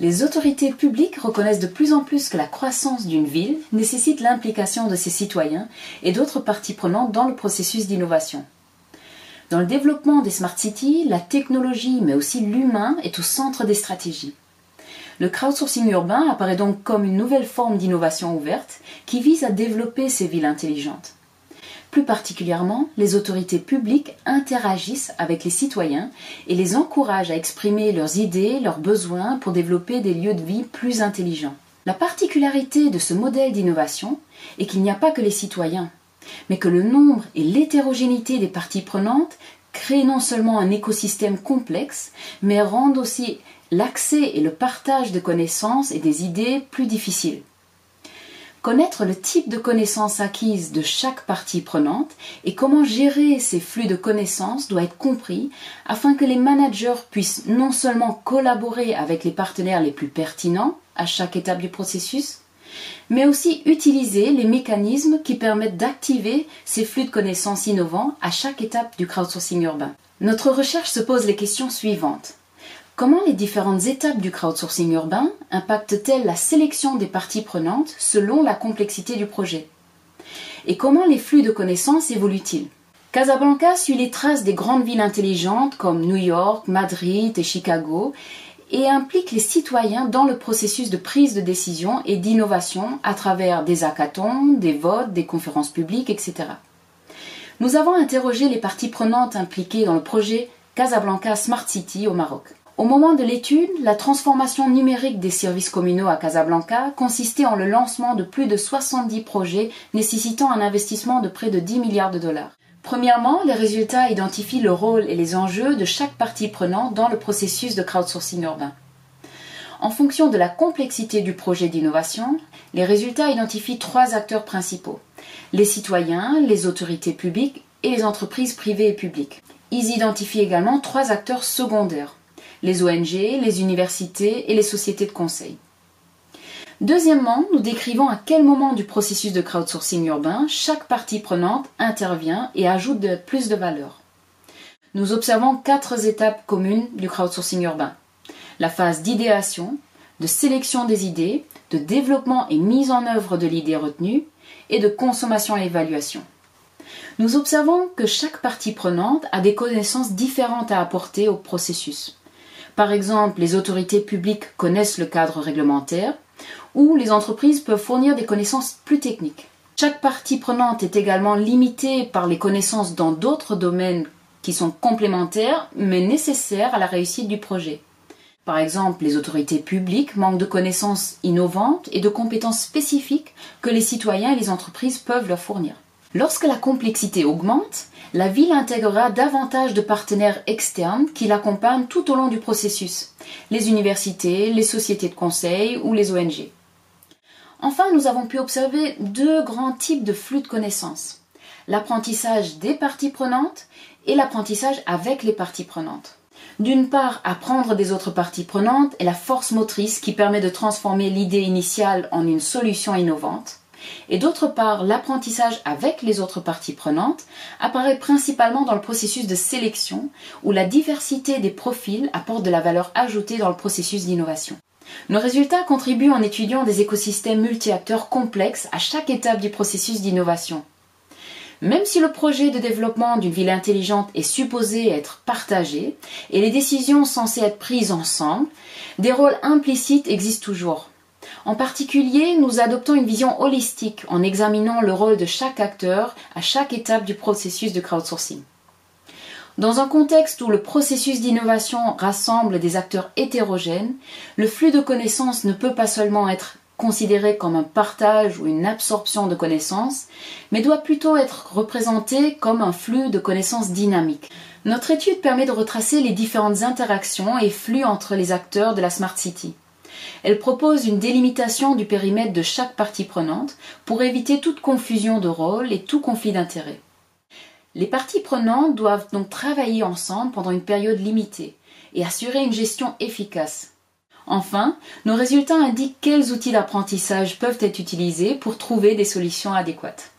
Les autorités publiques reconnaissent de plus en plus que la croissance d'une ville nécessite l'implication de ses citoyens et d'autres parties prenantes dans le processus d'innovation. Dans le développement des smart cities, la technologie mais aussi l'humain est au centre des stratégies. Le crowdsourcing urbain apparaît donc comme une nouvelle forme d'innovation ouverte qui vise à développer ces villes intelligentes. Plus particulièrement, les autorités publiques interagissent avec les citoyens et les encouragent à exprimer leurs idées, leurs besoins pour développer des lieux de vie plus intelligents. La particularité de ce modèle d'innovation est qu'il n'y a pas que les citoyens, mais que le nombre et l'hétérogénéité des parties prenantes créent non seulement un écosystème complexe, mais rendent aussi l'accès et le partage de connaissances et des idées plus difficiles. Connaître le type de connaissances acquises de chaque partie prenante et comment gérer ces flux de connaissances doit être compris afin que les managers puissent non seulement collaborer avec les partenaires les plus pertinents à chaque étape du processus, mais aussi utiliser les mécanismes qui permettent d'activer ces flux de connaissances innovants à chaque étape du crowdsourcing urbain. Notre recherche se pose les questions suivantes. Comment les différentes étapes du crowdsourcing urbain impactent-elles la sélection des parties prenantes selon la complexité du projet? Et comment les flux de connaissances évoluent-ils? Casablanca suit les traces des grandes villes intelligentes comme New York, Madrid et Chicago et implique les citoyens dans le processus de prise de décision et d'innovation à travers des hackathons, des votes, des conférences publiques, etc. Nous avons interrogé les parties prenantes impliquées dans le projet Casablanca Smart City au Maroc. Au moment de l'étude, la transformation numérique des services communaux à Casablanca consistait en le lancement de plus de 70 projets nécessitant un investissement de près de 10 milliards de dollars. Premièrement, les résultats identifient le rôle et les enjeux de chaque partie prenante dans le processus de crowdsourcing urbain. En fonction de la complexité du projet d'innovation, les résultats identifient trois acteurs principaux les citoyens, les autorités publiques et les entreprises privées et publiques. Ils identifient également trois acteurs secondaires les ONG, les universités et les sociétés de conseil. Deuxièmement, nous décrivons à quel moment du processus de crowdsourcing urbain chaque partie prenante intervient et ajoute plus de valeur. Nous observons quatre étapes communes du crowdsourcing urbain. La phase d'idéation, de sélection des idées, de développement et mise en œuvre de l'idée retenue, et de consommation et évaluation. Nous observons que chaque partie prenante a des connaissances différentes à apporter au processus. Par exemple, les autorités publiques connaissent le cadre réglementaire ou les entreprises peuvent fournir des connaissances plus techniques. Chaque partie prenante est également limitée par les connaissances dans d'autres domaines qui sont complémentaires mais nécessaires à la réussite du projet. Par exemple, les autorités publiques manquent de connaissances innovantes et de compétences spécifiques que les citoyens et les entreprises peuvent leur fournir. Lorsque la complexité augmente, la ville intégrera davantage de partenaires externes qui l'accompagnent tout au long du processus, les universités, les sociétés de conseil ou les ONG. Enfin, nous avons pu observer deux grands types de flux de connaissances. L'apprentissage des parties prenantes et l'apprentissage avec les parties prenantes. D'une part, apprendre des autres parties prenantes est la force motrice qui permet de transformer l'idée initiale en une solution innovante et d'autre part l'apprentissage avec les autres parties prenantes apparaît principalement dans le processus de sélection où la diversité des profils apporte de la valeur ajoutée dans le processus d'innovation. Nos résultats contribuent en étudiant des écosystèmes multi-acteurs complexes à chaque étape du processus d'innovation. Même si le projet de développement d'une ville intelligente est supposé être partagé et les décisions censées être prises ensemble, des rôles implicites existent toujours. En particulier, nous adoptons une vision holistique en examinant le rôle de chaque acteur à chaque étape du processus de crowdsourcing. Dans un contexte où le processus d'innovation rassemble des acteurs hétérogènes, le flux de connaissances ne peut pas seulement être considéré comme un partage ou une absorption de connaissances, mais doit plutôt être représenté comme un flux de connaissances dynamique. Notre étude permet de retracer les différentes interactions et flux entre les acteurs de la Smart City. Elle propose une délimitation du périmètre de chaque partie prenante pour éviter toute confusion de rôle et tout conflit d'intérêts. Les parties prenantes doivent donc travailler ensemble pendant une période limitée et assurer une gestion efficace. Enfin, nos résultats indiquent quels outils d'apprentissage peuvent être utilisés pour trouver des solutions adéquates.